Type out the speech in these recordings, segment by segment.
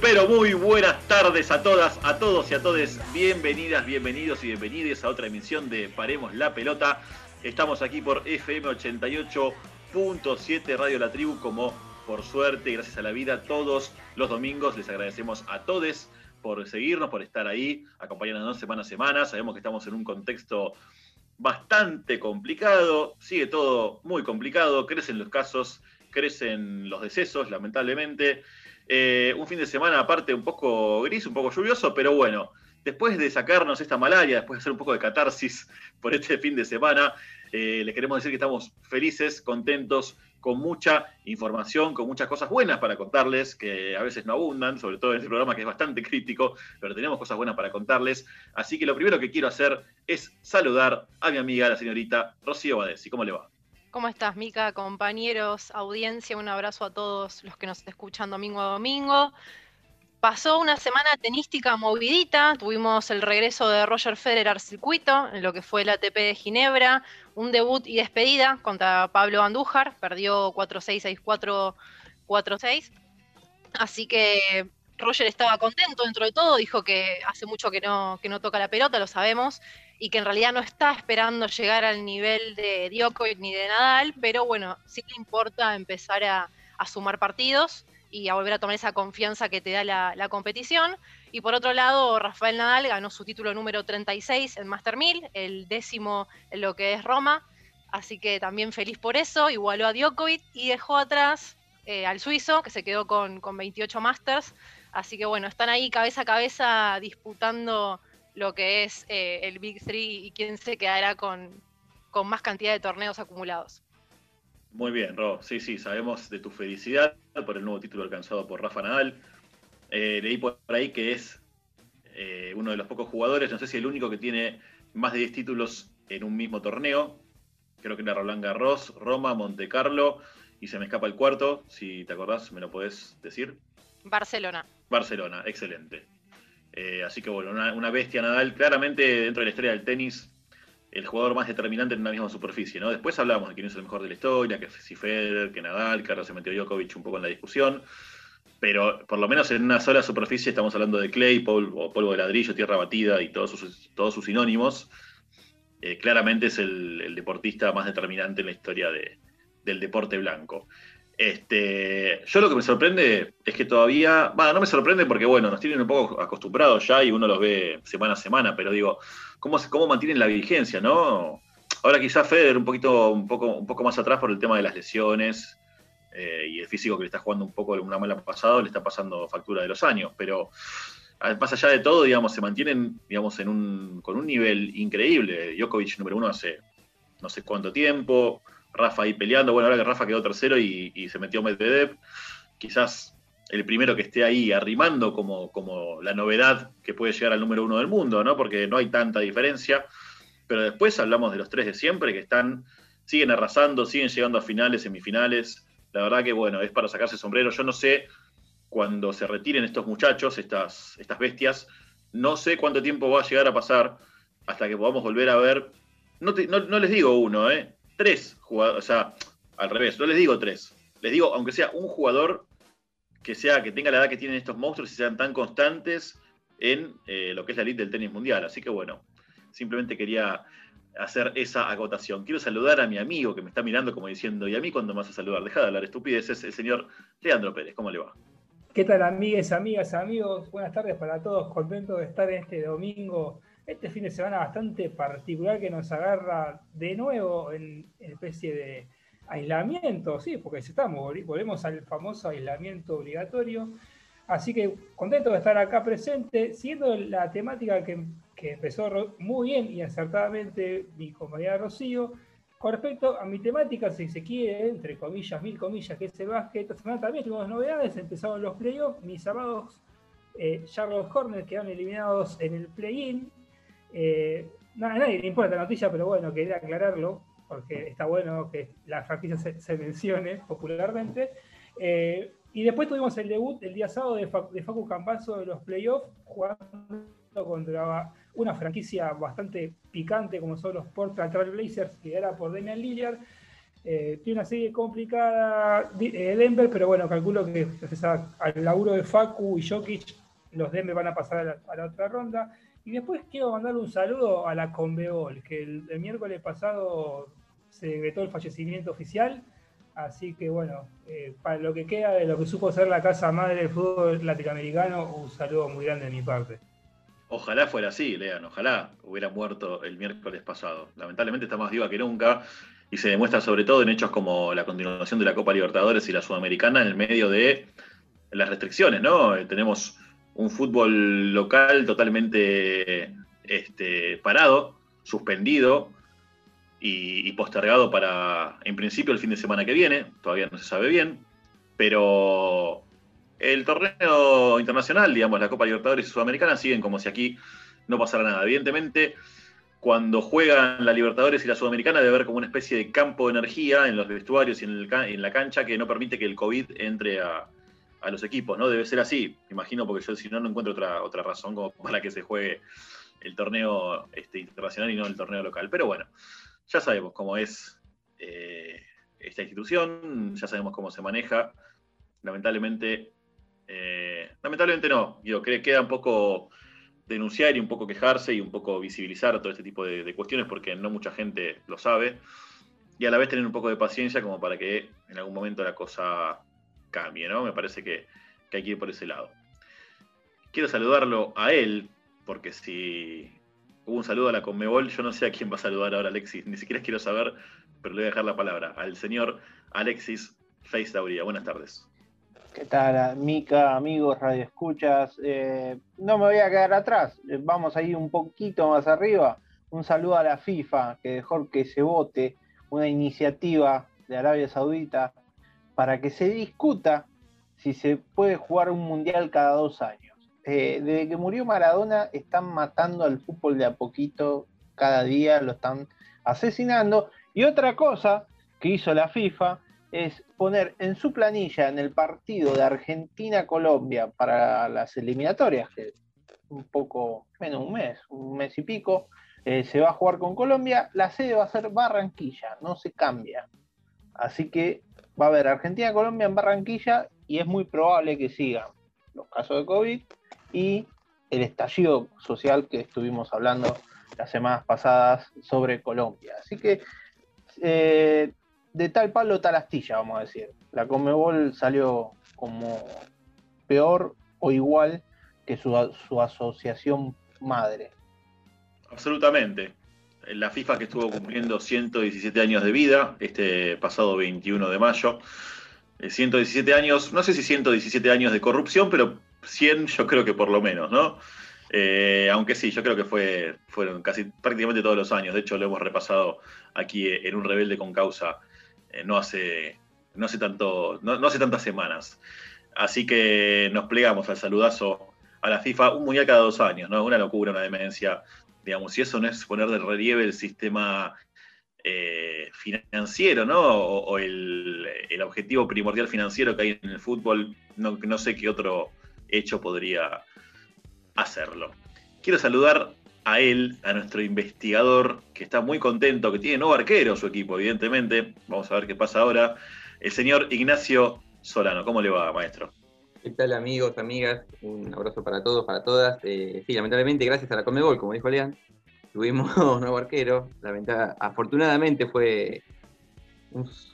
Pero muy buenas tardes a todas, a todos y a todes. Bienvenidas, bienvenidos y bienvenidas a otra emisión de Paremos la Pelota. Estamos aquí por FM 88.7 Radio La Tribu, como por suerte, gracias a la vida, todos los domingos. Les agradecemos a todos por seguirnos, por estar ahí, acompañándonos semana a semana. Sabemos que estamos en un contexto bastante complicado, sigue todo muy complicado, crecen los casos, crecen los decesos, lamentablemente. Eh, un fin de semana aparte un poco gris, un poco lluvioso, pero bueno, después de sacarnos esta malaria, después de hacer un poco de catarsis por este fin de semana, eh, les queremos decir que estamos felices, contentos, con mucha información, con muchas cosas buenas para contarles, que a veces no abundan, sobre todo en este programa que es bastante crítico, pero tenemos cosas buenas para contarles. Así que lo primero que quiero hacer es saludar a mi amiga, la señorita Rocío Badesi. ¿Cómo le va? ¿Cómo estás, Mica? Compañeros, audiencia, un abrazo a todos los que nos escuchan domingo a domingo. Pasó una semana tenística movidita, tuvimos el regreso de Roger Federer al circuito, en lo que fue el ATP de Ginebra, un debut y despedida contra Pablo Andújar, perdió 4-6, 6-4, 4-6. Así que Roger estaba contento dentro de todo, dijo que hace mucho que no, que no toca la pelota, lo sabemos, y que en realidad no está esperando llegar al nivel de Djokovic ni de Nadal, pero bueno, sí le importa empezar a, sumar partidos y a volver a tomar esa confianza que te da la, competición. Y por otro lado, Rafael Nadal ganó su título número 36 en Master 1000, el décimo en lo que es Roma, así que también feliz por eso, igualó a Djokovic y dejó atrás eh, al suizo, que se quedó con, con 28 Masters. Así que bueno, están ahí cabeza a cabeza disputando lo que es eh, el Big Three y quién se quedará con, más cantidad de torneos acumulados. Muy bien, Ro. Sí, sí, sabemos de tu felicidad por el nuevo título alcanzado por Rafa Nadal. Eh, leí por ahí que es eh, uno de los pocos jugadores, no sé si el único que tiene más de 10 títulos en un mismo torneo. Creo que era Roland Garros, Roma, Monte Carlo y se me escapa el cuarto. Si te acordás, me lo podés decir. Barcelona. Barcelona, excelente. Eh, así que bueno, una, bestia Nadal, claramente dentro de la historia del tenis, el jugador más determinante en una misma superficie, ¿no? Después hablamos de quién es el mejor de la historia, que si Federer, que Nadal, que ahora se metió Djokovic un poco en la discusión, pero por lo menos en una sola superficie estamos hablando de clay, polvo, polvo de ladrillo, tierra batida y todos sus, todos sus sinónimos. Eh, claramente es el, deportista más determinante en la historia del deporte blanco. Este, yo lo que me sorprende es que todavía, bueno, no me sorprende porque bueno, nos tienen un poco acostumbrados ya y uno los ve semana a semana, pero digo, ¿cómo, cómo mantienen la vigencia, no? Ahora quizás Federer un poquito, un poco, un poco más atrás por el tema de las lesiones eh, y el físico que le está jugando un poco una mala pasado, le está pasando factura de los años, pero más allá de todo, digamos, se mantienen, digamos, en un, con un nivel increíble. Djokovic número uno hace no sé cuánto tiempo, Rafa ahí peleando. Bueno, ahora que Rafa quedó tercero y, se metió Medvedev, quizás el primero que esté ahí arrimando como, como la novedad que puede llegar al número uno del mundo, ¿no? Porque no hay tanta diferencia. Pero después hablamos de los tres de siempre que están, siguen arrasando, siguen llegando a finales, semifinales. La verdad que bueno, es para sacarse sombrero. Yo no sé cuando se retiren estos muchachos, estas, estas bestias, no sé cuánto tiempo va a llegar a pasar hasta que podamos volver a ver. No, no, no les digo uno, ¿eh? Tres jugadores, o sea, al revés, no les digo tres, les digo, aunque sea un jugador que sea, que tenga la edad que tienen estos monstruos y sean tan constantes en eh, lo que es la elite del tenis mundial. Así que bueno, simplemente quería hacer esa agotación. Quiero saludar a mi amigo que me está mirando como diciendo, ¿y a mí cuándo vas a saludar? Deja de hablar estupideces, el señor Leandro Pérez, ¿cómo le va? ¿Qué tal, amigas, amigas, amigos? Buenas tardes para todos, contento de estar este domingo este fin de semana bastante particular que nos agarra de nuevo en especie de aislamiento, sí, porque estamos, volvemos al famoso aislamiento obligatorio. Así que contento de estar acá presente, siendo la temática que, empezó muy bien y acertadamente mi compañera Rocío. Con respecto a mi temática, si se quiere, entre comillas, mil comillas, que es el básquet, esta semana también tuvimos novedades, empezaron los playoffs, mis amados eh, Charlotte Hornets quedaron eliminados en el play-in, eh, a nadie le importa la noticia, pero bueno, quería aclararlo, porque está bueno que la franquicia se, mencione popularmente. Eh, y después tuvimos el debut el día sábado de, Facu Campazo de los playoffs, jugando contra una franquicia bastante picante como son los Portland Trail Blazers, que era por Damian Lillard. Eh, tiene una serie complicada eh, Denver, pero bueno, calculo que gracias al laburo de Facu y Jokic, los Denver van a pasar a la, otra ronda. Y después quiero mandarle un saludo a la Conbebol, que el, miércoles pasado se decretó el fallecimiento oficial. Así que bueno, eh, para lo que queda de lo que supo ser la casa madre del fútbol latinoamericano, un saludo muy grande de mi parte. Ojalá fuera así, Lean, ojalá hubiera muerto el miércoles pasado. Lamentablemente está más viva que nunca y se demuestra sobre todo en hechos como la continuación de la Copa Libertadores y la Sudamericana en el medio de las restricciones, ¿no? Eh, tenemos un fútbol local totalmente este, parado, suspendido y, postergado para, en principio, el fin de semana que viene, todavía no se sabe bien, pero el torneo internacional, digamos, la Copa Libertadores y Sudamericana siguen como si aquí no pasara nada. Evidentemente, cuando juegan la Libertadores y la Sudamericana debe haber como una especie de campo de energía en los vestuarios y en, la cancha que no permite que el COVID entre a, los equipos, ¿no? Debe ser así, imagino, porque yo si no, no encuentro otra, otra razón como para que se juegue el torneo este, internacional y no el torneo local. Pero bueno, ya sabemos cómo es eh, esta institución, ya sabemos cómo se maneja. Lamentablemente, eh, lamentablemente no, digo, queda un poco denunciar y un poco quejarse y un poco visibilizar todo este tipo de, cuestiones porque no mucha gente lo sabe y a la vez tener un poco de paciencia como para que en algún momento la cosa cambie, ¿no? Me parece que, hay que ir por ese lado. Quiero saludarlo a él, porque si hubo un saludo a la Conmebol, yo no sé a quién va a saludar ahora Alexis, ni siquiera quiero saber, pero le voy a dejar la palabra al señor Alexis Face Dauría. Buenas tardes. ¿Qué tal, Mica, amigos, radio escuchas? Eh, no me voy a quedar atrás, vamos a ir un poquito más arriba. Un saludo a la FIFA, que dejó que se vote una iniciativa de Arabia Saudita para que se discuta si se puede jugar un mundial cada dos años. Eh, desde que murió Maradona están matando al fútbol de a poquito, cada día lo están asesinando. Y otra cosa que hizo la FIFA es poner en su planilla en el partido de Argentina-Colombia para las eliminatorias, que un poco menos un mes, un mes y pico, eh, se va a jugar con Colombia, la sede va a ser Barranquilla, no se cambia. Así que va a haber Argentina-Colombia en Barranquilla y es muy probable que sigan los casos de COVID y el estallido social que estuvimos hablando las semanas pasadas sobre Colombia. Así que eh, de tal palo tal astilla, vamos a decir. La Comebol salió como peor o igual que su, asociación madre. Absolutamente. La FIFA que estuvo cumpliendo 117 años de vida este pasado 21 de mayo. 117 eh, años, no sé si 117 años de corrupción, pero 100 yo creo que por lo menos, ¿no? Eh, aunque sí, yo creo que fue, fueron casi prácticamente todos los años. De hecho, lo hemos repasado aquí en un rebelde con causa eh, no, hace, no, hace tanto, no, hace tantas semanas. Así que nos plegamos al saludazo a la FIFA, un mundial cada dos años, ¿no? Una locura, una demencia. Digamos, si eso no es poner de relieve el sistema eh, financiero, ¿no? O, el, objetivo primordial financiero que hay en el fútbol, no, no sé qué otro hecho podría hacerlo. Quiero saludar a él, a nuestro investigador, que está muy contento, que tiene nuevo arquero su equipo, evidentemente. Vamos a ver qué pasa ahora. El señor Ignacio Solano. ¿Cómo le va, maestro? ¿Qué tal, amigos, amigas? Un abrazo para todos, para todas. Eh, sí, lamentablemente, gracias a la Comebol, como dijo Lean, tuvimos nuevo arquero. afortunadamente fue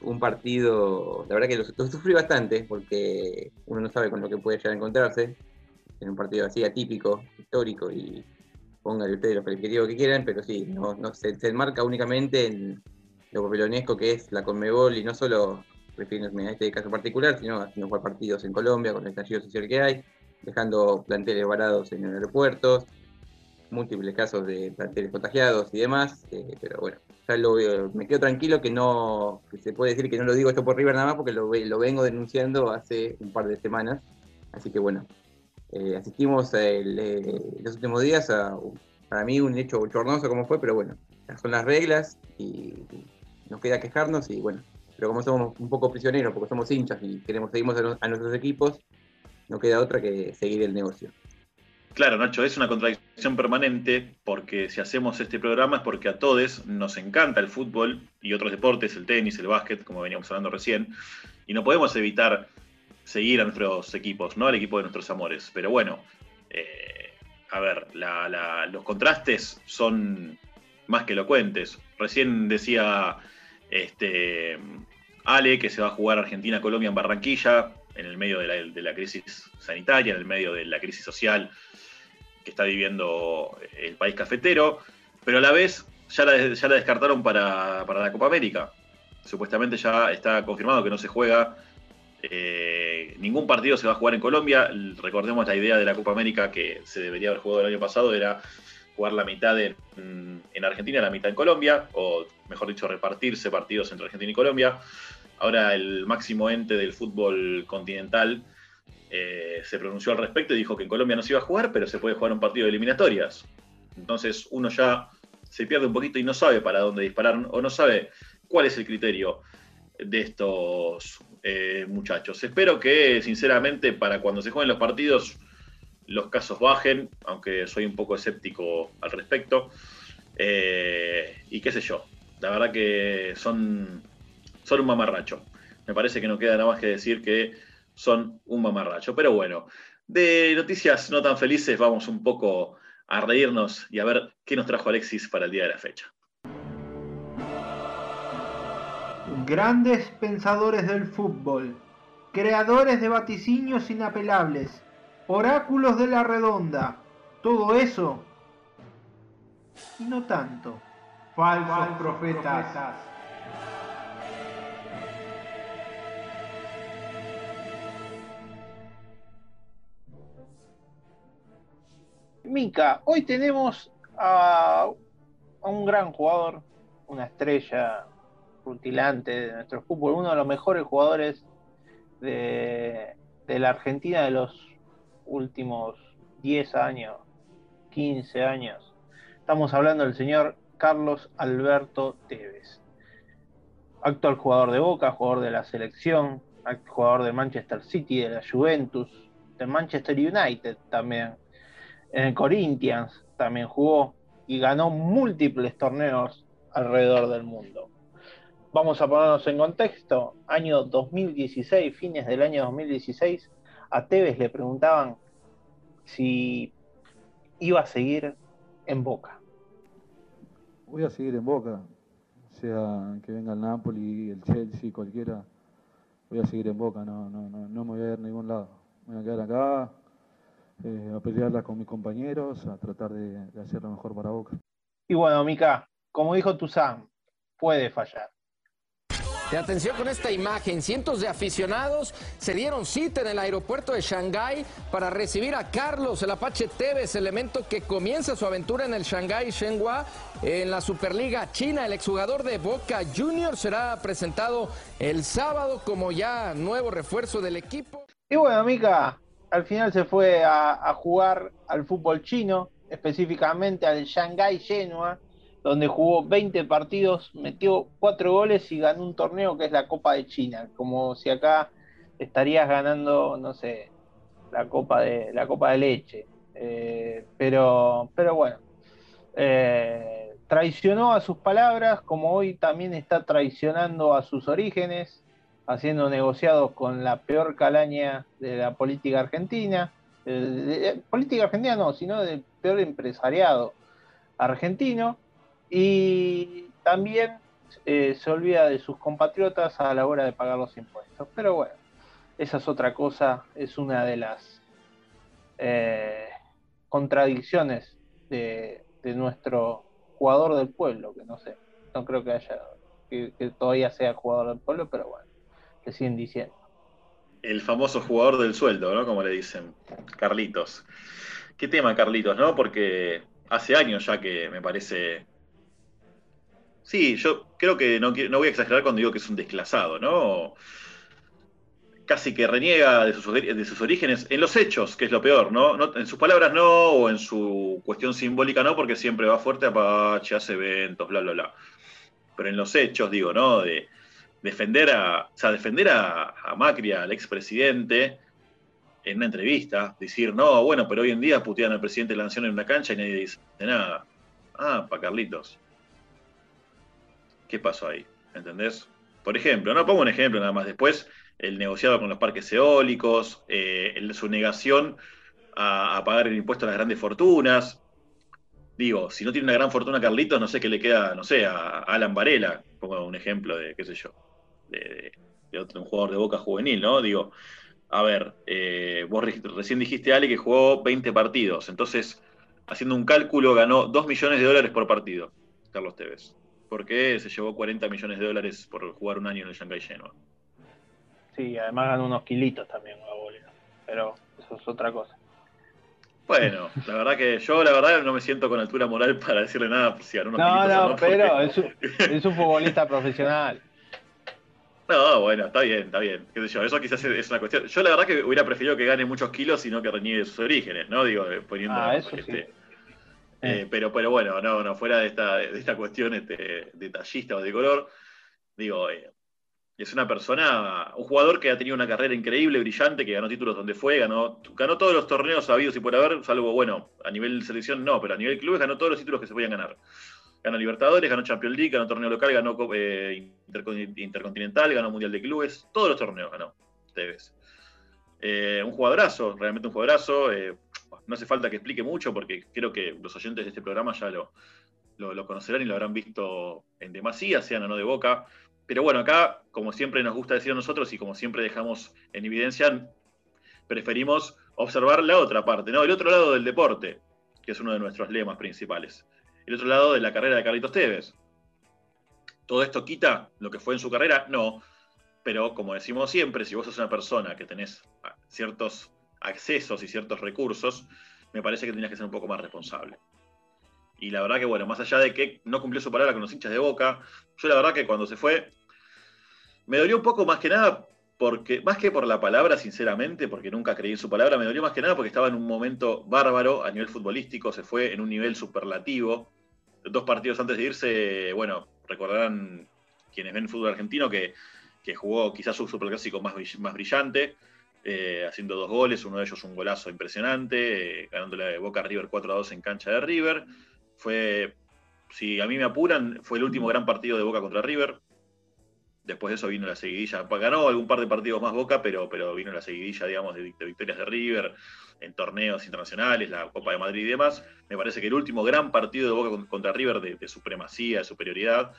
un, partido, la verdad que lo, sufrí bastante, porque uno no sabe con lo que puede llegar a encontrarse en un partido así atípico, histórico y pónganle ustedes los calificativos que quieran, pero sí, no, se, enmarca únicamente en lo papelonesco que es la Conmebol y no solo refiriéndome a este caso particular, sino no jugar partidos en Colombia con el estallido social que hay, dejando planteles varados en aeropuertos, múltiples casos de planteles contagiados y demás, eh, pero bueno, ya lo veo, me quedo tranquilo que no, se puede decir que no lo digo esto por River nada más porque lo, lo vengo denunciando hace un par de semanas, así que bueno, eh, asistimos el, eh, los últimos días a, para mí, un hecho bochornoso como fue, pero bueno, son las reglas y nos queda quejarnos y bueno, pero como somos un poco prisioneros, porque somos hinchas y queremos seguir a, nuestros equipos, no queda otra que seguir el negocio. Claro, Nacho, es una contradicción permanente, porque si hacemos este programa es porque a todos nos encanta el fútbol y otros deportes, el tenis, el básquet, como veníamos hablando recién, y no podemos evitar seguir a nuestros equipos, ¿no? Al equipo de nuestros amores. Pero bueno, eh, a ver, los contrastes son más que elocuentes. Recién decía este, Ale que se va a jugar Argentina-Colombia en Barranquilla, en el medio de la, crisis sanitaria, en el medio de la crisis social que está viviendo el país cafetero, pero a la vez ya la, ya la descartaron para, la Copa América. Supuestamente ya está confirmado que no se juega. Eh, ningún partido se va a jugar en Colombia. Recordemos la idea de la Copa América que se debería haber jugado el año pasado, era jugar la mitad en, en Argentina, la mitad en Colombia, o mejor dicho, repartirse partidos entre Argentina y Colombia. Ahora el máximo ente del fútbol continental eh, se pronunció al respecto y dijo que en Colombia no se iba a jugar, pero se puede jugar un partido de eliminatorias. Entonces uno ya se pierde un poquito y no sabe para dónde disparar o no sabe cuál es el criterio de estos eh, muchachos. Espero que, sinceramente, para cuando se jueguen los partidos, los casos bajen, aunque soy un poco escéptico al respecto. Eh, y qué sé yo, la verdad que son son un mamarracho. Me parece que no queda nada más que decir que son un mamarracho. Pero bueno, de noticias no tan felices vamos un poco a reírnos y a ver qué nos trajo Alexis para el día de la fecha. Grandes pensadores del fútbol, creadores de vaticinios inapelables, oráculos de la redonda, todo eso y no tanto. Falsos, profetas. Mica, hoy tenemos a, un gran jugador, una estrella rutilante de nuestro fútbol, uno de los mejores jugadores de, la Argentina de los últimos 10 años, 15 años. Estamos hablando del señor Carlos Alberto Tevez, actual jugador de Boca, jugador de la selección, jugador de Manchester City, de la Juventus, de Manchester United también en el Corinthians también jugó y ganó múltiples torneos alrededor del mundo. Vamos a ponernos en contexto. Año 2016, fines del año 2016, a Tevez le preguntaban si iba a seguir en Boca. Voy a seguir en Boca, sea que venga el Napoli, el Chelsea, cualquiera. Voy a seguir en Boca, no, no, no, no me voy a ir a ningún lado. Voy a quedar acá, eh, a pelearla con mis compañeros, a tratar de, de hacer lo mejor para Boca. Y bueno, Mica, como dijo Tuzán, puede fallar. De atención con esta imagen, cientos de aficionados se dieron cita en el aeropuerto de Shanghái para recibir a Carlos, el Apache Tevez, elemento que comienza su aventura en el Shanghái Shenhua en la Superliga China. El exjugador de Boca Juniors será presentado el sábado como ya nuevo refuerzo del equipo. Y bueno, Mica, al final se fue a, jugar al fútbol chino, específicamente al Shanghai Genoa, donde jugó 20 partidos, metió 4 goles y ganó un torneo que es la Copa de China, como si acá estarías ganando, no sé, la Copa de, la copa de Leche. Eh, pero, pero bueno, eh, traicionó a sus palabras, como hoy también está traicionando a sus orígenes, haciendo negociados con la peor calaña de la política argentina, política argentina no, sino del peor empresariado argentino, y también eh, se olvida de sus compatriotas a la hora de pagar los impuestos. Pero bueno, esa es otra cosa, es una de las eh, contradicciones de, nuestro jugador del pueblo, que no sé, no creo que haya, que todavía sea jugador del pueblo, pero bueno siguen diciendo. El famoso jugador del sueldo, ¿no? Como le dicen, Carlitos. ¿Qué tema, Carlitos, no? Porque hace años ya que me parece. Sí, yo creo que no, no voy a exagerar cuando digo que es un desclasado, ¿no? Casi que reniega de sus, orígenes en los hechos, que es lo peor, ¿no? En sus palabras no, o en su cuestión simbólica no, porque siempre va fuerte Apache, hace eventos, bla, bla, bla. Pero en los hechos, digo, ¿no? De, defender a, o sea, defender a, Macri, al expresidente, en una entrevista, decir, no, bueno, pero hoy en día putean al presidente de la nación en una cancha y nadie dice nada. Ah, pa' Carlitos. ¿Qué pasó ahí? ¿Entendés? Por ejemplo, no pongo un ejemplo nada más. Después, el negociado con los parques eólicos, eh, su negación a, pagar el impuesto a las grandes fortunas. Digo, si no tiene una gran fortuna Carlitos, no sé qué le queda, no sé, a, Alan Varela, pongo un ejemplo de, qué sé yo, de, otro, un jugador de boca juvenil, ¿no? Digo, a ver, eh, vos recién dijiste, Ale, que jugó 20 partidos, entonces, haciendo un cálculo, ganó 2 millones de dólares por partido, Carlos Tevez. ¿Por qué se llevó 40 millones de dólares por jugar un año en el Shanghai Genoa? Sí, además ganó unos kilitos también, pero eso es otra cosa. Bueno, la verdad que yo, la verdad, no me siento con altura moral para decirle nada si ganó unos No, no, no pero es, un, es un futbolista profesional. No, bueno, está bien, está bien. ¿Qué sé yo? Eso quizás es una cuestión. Yo la verdad que hubiera preferido que gane muchos kilos y no que reniegue sus orígenes, ¿no? Digo, eh, poniendo. Ah, eso este, sí. eh, Eh. pero, pero bueno, no, no, fuera de esta, de esta cuestión este, detallista o de color, digo, eh, es una persona, un jugador que ha tenido una carrera increíble, brillante, que ganó títulos donde fue, ganó, ganó todos los torneos habidos y por haber, salvo, bueno, a nivel selección no, pero a nivel clubes ganó todos los títulos que se podían ganar. Ganó Libertadores, ganó Champions League, ganó torneo local, ganó eh, Intercon- Intercontinental, ganó Mundial de Clubes, todos los torneos ganó Tevez. Eh, un jugadorazo, realmente un jugadorazo. eh, no hace falta que explique mucho porque creo que los oyentes de este programa ya lo conocerán y lo habrán visto en demasía, sean o no de boca. Pero bueno, acá, como siempre nos gusta decir a nosotros y como siempre dejamos en evidencia, preferimos observar la otra parte, ¿no? El otro lado del deporte, que es uno de nuestros lemas principales. El otro lado de la carrera de Carlitos Tevez. ¿Todo esto quita lo que fue en su carrera? No. Pero como decimos siempre, si vos sos una persona que tenés ciertos accesos y ciertos recursos, me parece que tenías que ser un poco más responsable. Y la verdad que, bueno, más allá de que no cumplió su palabra con los hinchas de Boca, yo la verdad que cuando se fue, me dolió un poco más que nada, porque más que por la palabra, sinceramente, porque nunca creí en su palabra, me dolió más que nada porque estaba en un momento bárbaro a nivel futbolístico, se fue en un nivel superlativo. Dos partidos antes de irse, bueno, recordarán quienes ven fútbol argentino que, que jugó quizás su superclásico más, más brillante, eh, haciendo dos goles, uno de ellos un golazo impresionante, eh, ganándole de Boca a River 4 a 2 en cancha de River. Fue, si a mí me apuran, fue el último gran partido de Boca contra River. Después de eso vino la seguidilla. Pa- Ganó algún par de partidos más Boca, pero, pero vino la seguidilla, digamos, de, vic- de victorias de River en torneos internacionales, la Copa de Madrid y demás. Me parece que el último gran partido de Boca con- contra River de, supremacía, de superioridad.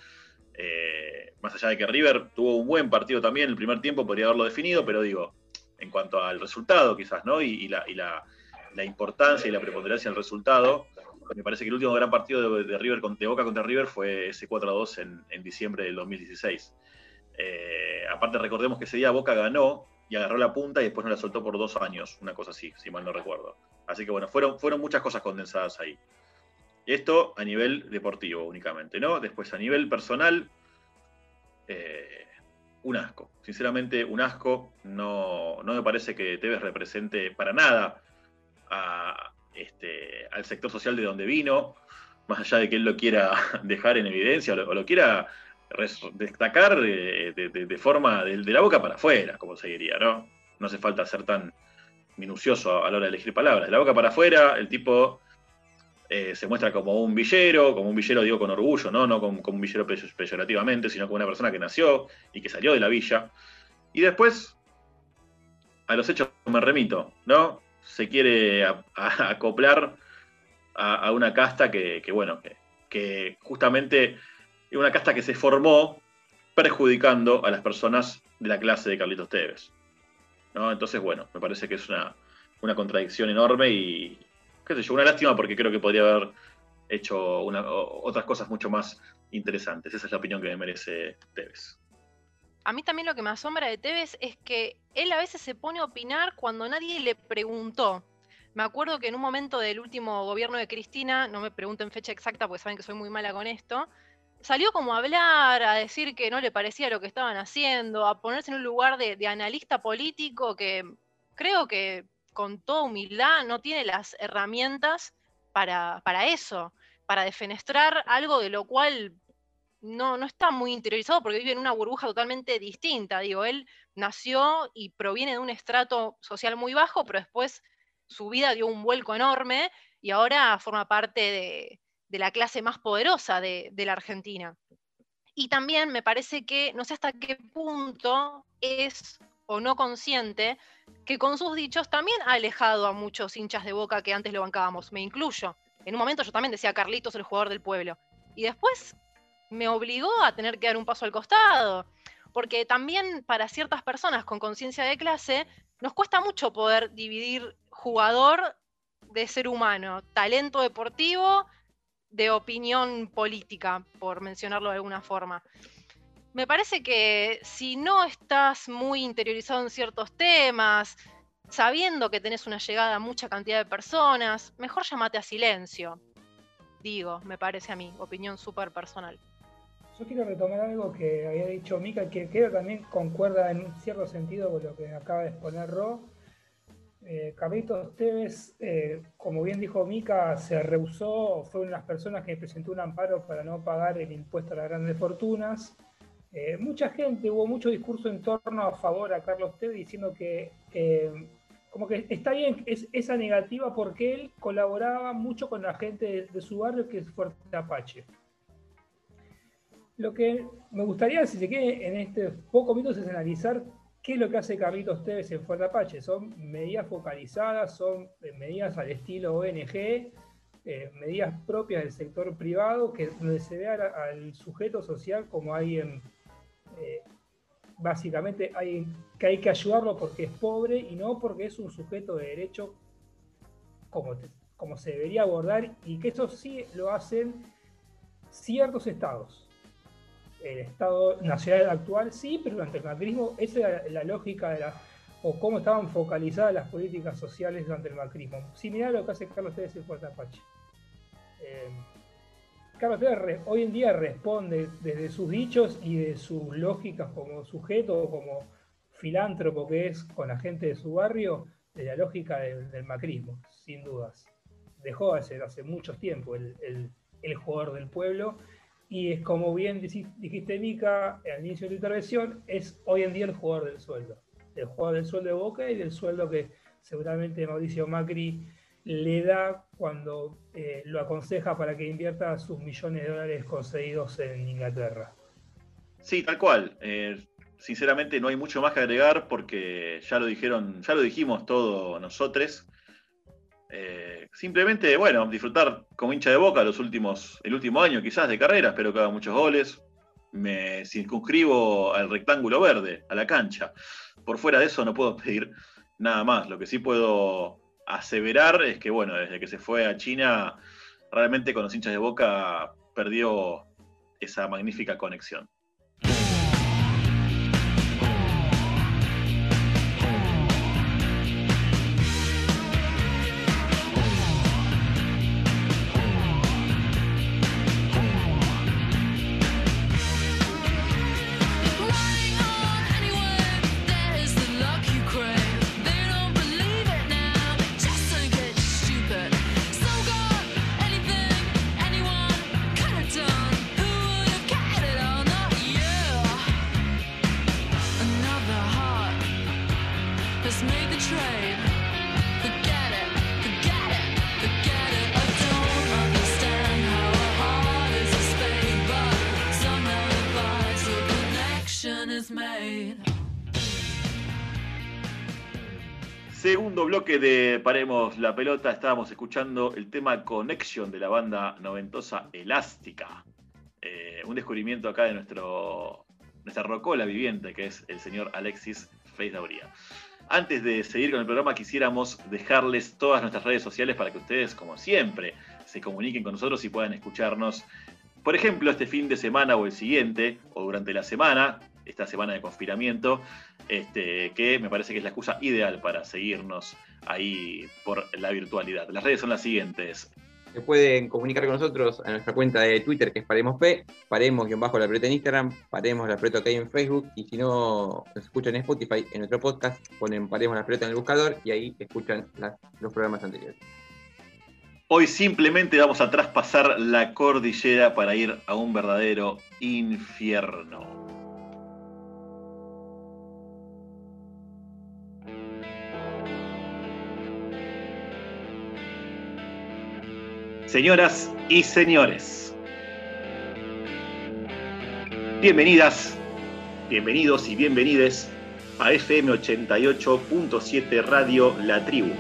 eh, más allá de que River tuvo un buen partido también, el primer tiempo podría haberlo definido, pero digo, en cuanto al resultado quizás, ¿no? Y, la, la- importancia y la preponderancia del resultado, me parece que el último gran partido de, de River de Boca contra River fue ese 4 a 2 en, en diciembre del 2016. Eh, aparte recordemos que ese día Boca ganó y agarró la punta y después no la soltó por dos años, una cosa así, si mal no recuerdo. Así que bueno, fueron, fueron muchas cosas condensadas ahí. Esto a nivel deportivo únicamente, ¿no? Después a nivel personal, eh, un asco. Sinceramente, un asco. No, no me parece que Tevez represente para nada este, al sector social de donde vino, más allá de que él lo quiera dejar en evidencia o lo, quiera destacar de, de- forma de, de la boca para afuera, como se diría, ¿no? No hace falta ser tan minucioso a la hora de elegir palabras. De la boca para afuera, el tipo eh, se muestra como un villero, como un villero digo con orgullo, no, no como, un villero pe- peyorativamente, sino como una persona que nació y que salió de la villa. Y después, a los hechos me remito, ¿no? Se quiere acoplar a, una casta que, bueno, que, justamente una casta que se formó perjudicando a las personas de la clase de Carlitos Tevez. ¿no? Entonces, bueno, me parece que es una, una contradicción enorme y, qué sé yo, una lástima porque creo que podría haber hecho otras cosas mucho más interesantes. Esa es la opinión que me merece Tevez. A mí también lo que me asombra de Tevez es que él a veces se pone a opinar cuando nadie le preguntó. Me acuerdo que en un momento del último gobierno de Cristina, no me pregunten fecha exacta porque saben que soy muy mala con esto, salió como a hablar, a decir que no le parecía lo que estaban haciendo, a ponerse en un lugar de, analista político que creo que con toda humildad no tiene las herramientas para, para eso, para defenestrar algo de lo cual no, no está muy interiorizado porque vive en una burbuja totalmente distinta. Digo, él nació y proviene de un estrato social muy bajo, pero después su vida dio un vuelco enorme y ahora forma parte de, la clase más poderosa de, de la Argentina. Y también me parece que no sé hasta qué punto es o no consciente que con sus dichos también ha alejado a muchos hinchas de boca que antes lo bancábamos, me incluyo. En un momento yo también decía Carlitos el jugador del pueblo. Y después me obligó a tener que dar un paso al costado. Porque también para ciertas personas con conciencia de clase nos cuesta mucho poder dividir jugador de ser humano, talento deportivo de opinión política, por mencionarlo de alguna forma. Me parece que si no estás muy interiorizado en ciertos temas, sabiendo que tenés una llegada a mucha cantidad de personas, mejor llamate a silencio. Digo, me parece a mí, opinión súper personal. Yo quiero retomar algo que había dicho Mika, que creo también concuerda en un cierto sentido con lo que acaba de exponer Ro, eh, Carlitos Tevez, eh, como bien dijo Mica, se rehusó, fue una de las personas que presentó un amparo para no pagar el impuesto a las grandes fortunas. Eh, mucha gente, hubo mucho discurso en torno a favor a Carlos Tevez diciendo que como que está bien esa negativa porque él colaboraba mucho con la gente de, su barrio que es Fuerte Apache. Lo que me gustaría, si se quiere, en este pocos minutos es analizar ¿Qué es lo que hace Carlitos Tevez en Fuerte Apache? Son medidas focalizadas, son eh, medidas al estilo ONG, eh, medidas propias del sector privado, que donde se ve al, sujeto social como alguien, eh, básicamente, hay, que hay que ayudarlo porque es pobre y no porque es un sujeto de derecho como, como se debería abordar y que eso sí lo hacen ciertos estados el Estado nacional actual, sí, pero durante el macrismo, esa era la lógica de la, o cómo estaban focalizadas las políticas sociales durante el macrismo. Similar a lo que hace Carlos Tevez en Puerto Apache. Eh, Carlos Tevez hoy en día responde desde sus dichos y de sus lógicas como sujeto o como filántropo que es con la gente de su barrio, de la lógica del, macrismo, sin dudas. Dejó de ser hace mucho tiempo el, el jugador del pueblo y es como bien dijiste, Mica, al inicio de tu intervención, es hoy en día el jugador del sueldo. El jugador del sueldo de Boca y del sueldo que seguramente Mauricio Macri le da cuando eh, lo aconseja para que invierta sus millones de dólares concedidos en Inglaterra. Sí, tal cual. Eh, sinceramente no hay mucho más que agregar porque ya lo dijeron, ya lo dijimos todos nosotros. Eh, simplemente, bueno, disfrutar como hincha de boca los últimos, el último año quizás de carrera, espero que haga muchos goles. Me circunscribo al rectángulo verde, a la cancha. Por fuera de eso no puedo pedir nada más. Lo que sí puedo aseverar es que, bueno, desde que se fue a China, realmente con los hinchas de boca perdió esa magnífica conexión. Bloque de Paremos la Pelota, estábamos escuchando el tema Connection de la banda noventosa Elástica. Eh, un descubrimiento acá de nuestro, nuestra rocola viviente, que es el señor Alexis Feisauría. Antes de seguir con el programa, quisiéramos dejarles todas nuestras redes sociales para que ustedes, como siempre, se comuniquen con nosotros y puedan escucharnos, por ejemplo, este fin de semana o el siguiente, o durante la semana, esta semana de confinamiento, este, que me parece que es la excusa ideal para seguirnos ahí por la virtualidad. Las redes son las siguientes. Se pueden comunicar con nosotros a nuestra cuenta de Twitter, que es Paremos P, Paremos bajo la pelota en Instagram, Paremos la pelota que hay en Facebook, y si no nos escuchan en Spotify, en nuestro podcast, ponen Paremos la pelota en el buscador y ahí escuchan los programas anteriores. Hoy simplemente vamos a traspasar la cordillera para ir a un verdadero infierno. Señoras y señores, bienvenidas, bienvenidos y bienvenides a FM 88.7 Radio La Tribu.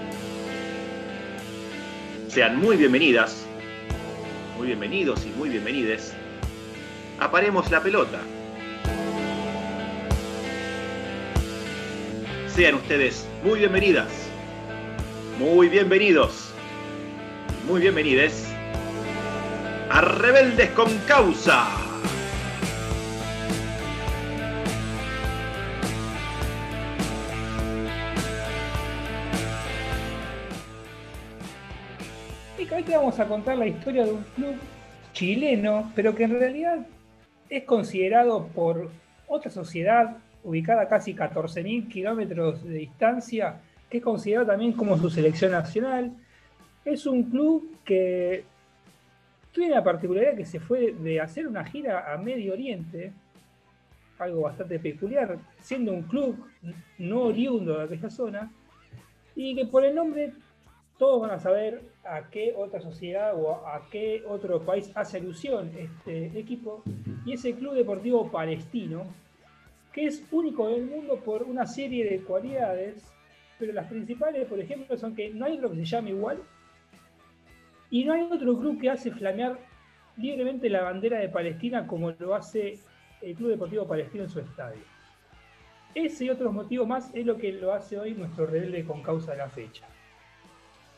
Sean muy bienvenidas, muy bienvenidos y muy bienvenides. Aparemos la pelota. Sean ustedes muy bienvenidas, muy bienvenidos, muy bienvenides a Rebeldes con Causa. Y hoy te vamos a contar la historia de un club chileno, pero que en realidad es considerado por otra sociedad ubicada a casi 14.000 kilómetros de distancia, que es considerado también como su selección nacional. Es un club que tiene la particularidad que se fue de hacer una gira a Medio Oriente, algo bastante peculiar, siendo un club no oriundo de aquella zona, y que por el nombre todos van a saber a qué otra sociedad o a qué otro país hace alusión este equipo, y es el Club Deportivo Palestino, que es único en el mundo por una serie de cualidades, pero las principales, por ejemplo, son que no hay otro que se llame igual, y no hay otro club que hace flamear libremente la bandera de Palestina como lo hace el Club Deportivo Palestino en su estadio. Ese y otros motivos más es lo que lo hace hoy nuestro rebelde con causa de la fecha.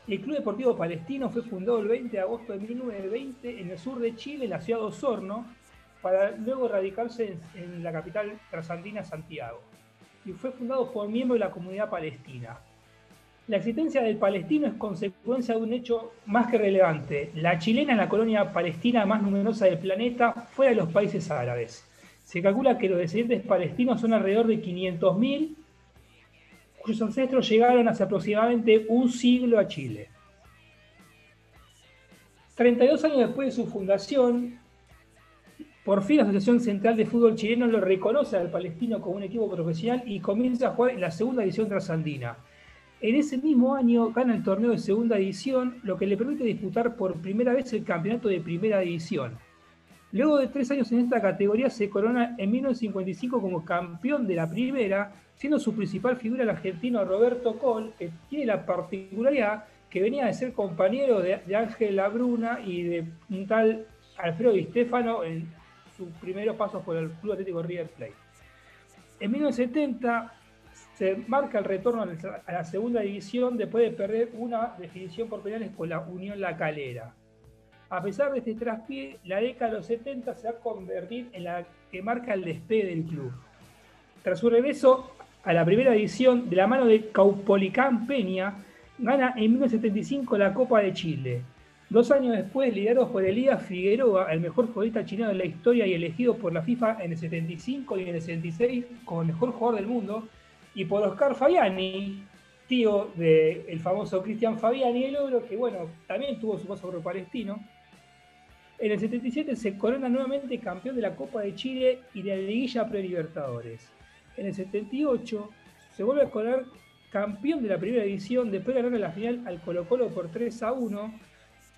El Club Deportivo Palestino fue fundado el 20 de agosto de 1920 en el sur de Chile, en la ciudad de Osorno, para luego radicarse en, en la capital trasandina, Santiago. Y fue fundado por miembros de la comunidad palestina. La existencia del palestino es consecuencia de un hecho más que relevante. La chilena es la colonia palestina más numerosa del planeta fuera de los países árabes. Se calcula que los descendientes palestinos son alrededor de 500.000, cuyos ancestros llegaron hace aproximadamente un siglo a Chile. 32 años después de su fundación, por fin la Asociación Central de Fútbol Chileno lo reconoce al palestino como un equipo profesional y comienza a jugar en la segunda edición trasandina. En ese mismo año gana el torneo de segunda división, lo que le permite disputar por primera vez el campeonato de primera división. Luego de tres años en esta categoría se corona en 1955 como campeón de la primera, siendo su principal figura el argentino Roberto Col, que tiene la particularidad que venía de ser compañero de, de Ángel Labruna y de un tal Alfredo Di Stefano en sus primeros pasos por el Club Atlético River Plate. En 1970 se marca el retorno a la segunda división después de perder una definición por penales con la Unión La Calera. A pesar de este traspié, la década de los 70 se va a convertir en la que marca el despegue del club. Tras su regreso a la primera división, de la mano de Caupolicán Peña, gana en 1975 la Copa de Chile. Dos años después, liderados por Elías Figueroa, el mejor futbolista chileno de la historia y elegido por la FIFA en el 75 y en el 76 como mejor jugador del mundo, y por Oscar Fabiani, tío del famoso Cristian Fabiani, el ogro, que bueno, también tuvo su paso por el palestino. En el 77 se corona nuevamente campeón de la Copa de Chile y de la Liguilla Pre-Libertadores. En el 78 se vuelve a coronar campeón de la primera división después de ganar la final al Colo Colo por 3 a 1.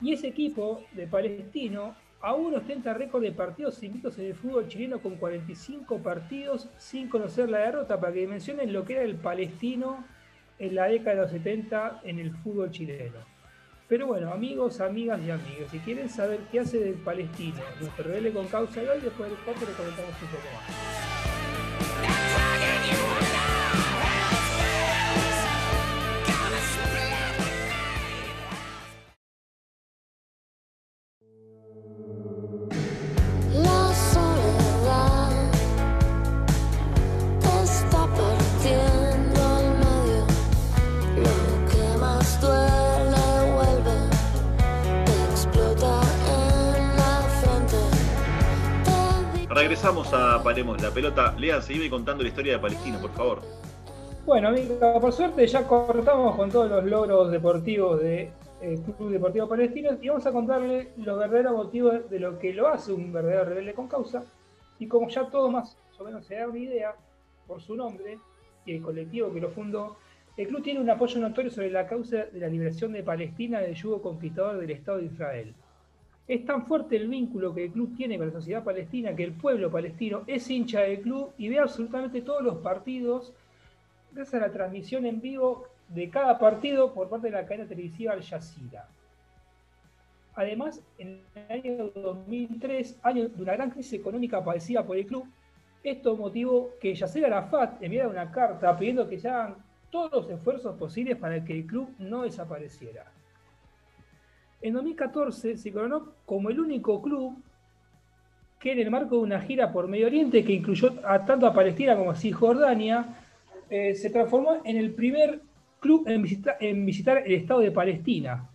Y ese equipo de Palestino aún ostenta récord de partidos invictos en el fútbol chileno con 45 partidos sin conocer la derrota, para que mencionen lo que era el palestino en la década de los 70 en el fútbol chileno. Pero bueno, amigos, amigas y amigos, si quieren saber qué hace del palestino, nuestro rebelde con causa de hoy, después del corte le comentamos un poco más. Regresamos a Paremos la pelota. Lean, seguime contando la historia de Palestino, por favor. Bueno, por suerte ya cortamos con todos los logros deportivos de el Club Deportivo Palestino, y vamos a contarle los verdaderos motivos de lo que lo hace un verdadero rebelde con causa. Y como ya todo más o menos se da una idea por su nombre y el colectivo que lo fundó, el club tiene un apoyo notorio sobre la causa de la liberación de Palestina del yugo conquistador del Estado de Israel. Es tan fuerte el vínculo que el club tiene con la sociedad palestina que el pueblo palestino es hincha del club y ve absolutamente todos los partidos gracias a la transmisión en vivo de cada partido por parte de la cadena televisiva Al Jazeera. Además, en el año 2003, año de una gran crisis económica padecida por el club, esto motivó que Yasser Arafat enviara una carta pidiendo que se hagan todos los esfuerzos posibles para que el club no desapareciera. En 2014 se coronó como el único club que en el marco de una gira por Medio Oriente que incluyó a, tanto a Palestina como a Cisjordania, eh, se transformó en el primer club en, visita- en visitar el Estado de Palestina.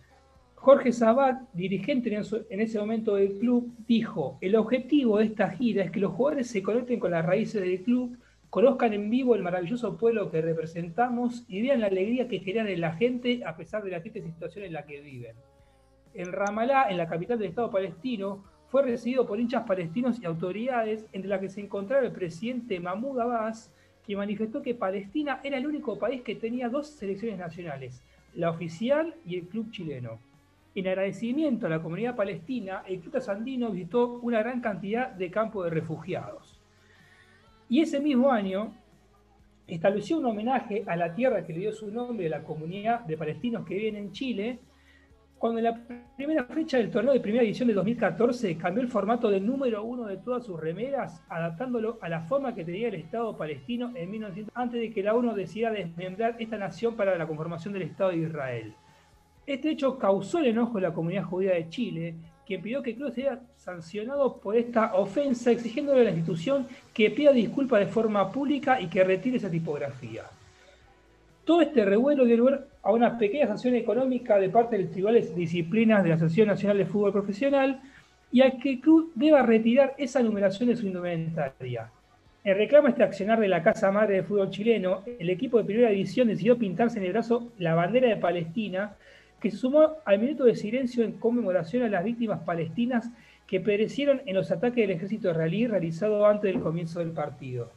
Jorge Sabat, dirigente en, ese momento del club, dijo, el objetivo de esta gira es que los jugadores se conecten con las raíces del club, conozcan en vivo el maravilloso pueblo que representamos y vean la alegría que genera en la gente a pesar de la triste situación en la que viven. En Ramallah, en la capital del Estado palestino, fue recibido por hinchas palestinos y autoridades, entre las que se encontraba el presidente Mahmoud Abbas, que manifestó que Palestina era el único país que tenía dos selecciones nacionales, la oficial y el club chileno. En agradecimiento a la comunidad palestina, el club Sandino visitó una gran cantidad de campos de refugiados. Y ese mismo año estableció un homenaje a la tierra que le dio su nombre a la comunidad de palestinos que viven en Chile, cuando en la primera fecha del torneo de primera edición de 2014 cambió el formato del número uno de todas sus remeras, adaptándolo a la forma que tenía el Estado palestino en 1900, antes de que la ONU decidiera desmembrar esta nación para la conformación del Estado de Israel. Este hecho causó el enojo de la comunidad judía de Chile, quien pidió que club sea sancionado por esta ofensa, exigiéndole a la institución que pida disculpas de forma pública y que retire esa tipografía. Todo este revuelo dio lugar a una pequeña sanción económica de parte de los tribunales de disciplinas de la Asociación Nacional de Fútbol Profesional y a que el club deba retirar esa numeración de su indumentaria. En reclamo a este accionar de la Casa Madre de Fútbol chileno, el equipo de primera división decidió pintarse en el brazo la bandera de Palestina, que se sumó al minuto de silencio en conmemoración a las víctimas palestinas que perecieron en los ataques del ejército israelí realizado antes del comienzo del partido.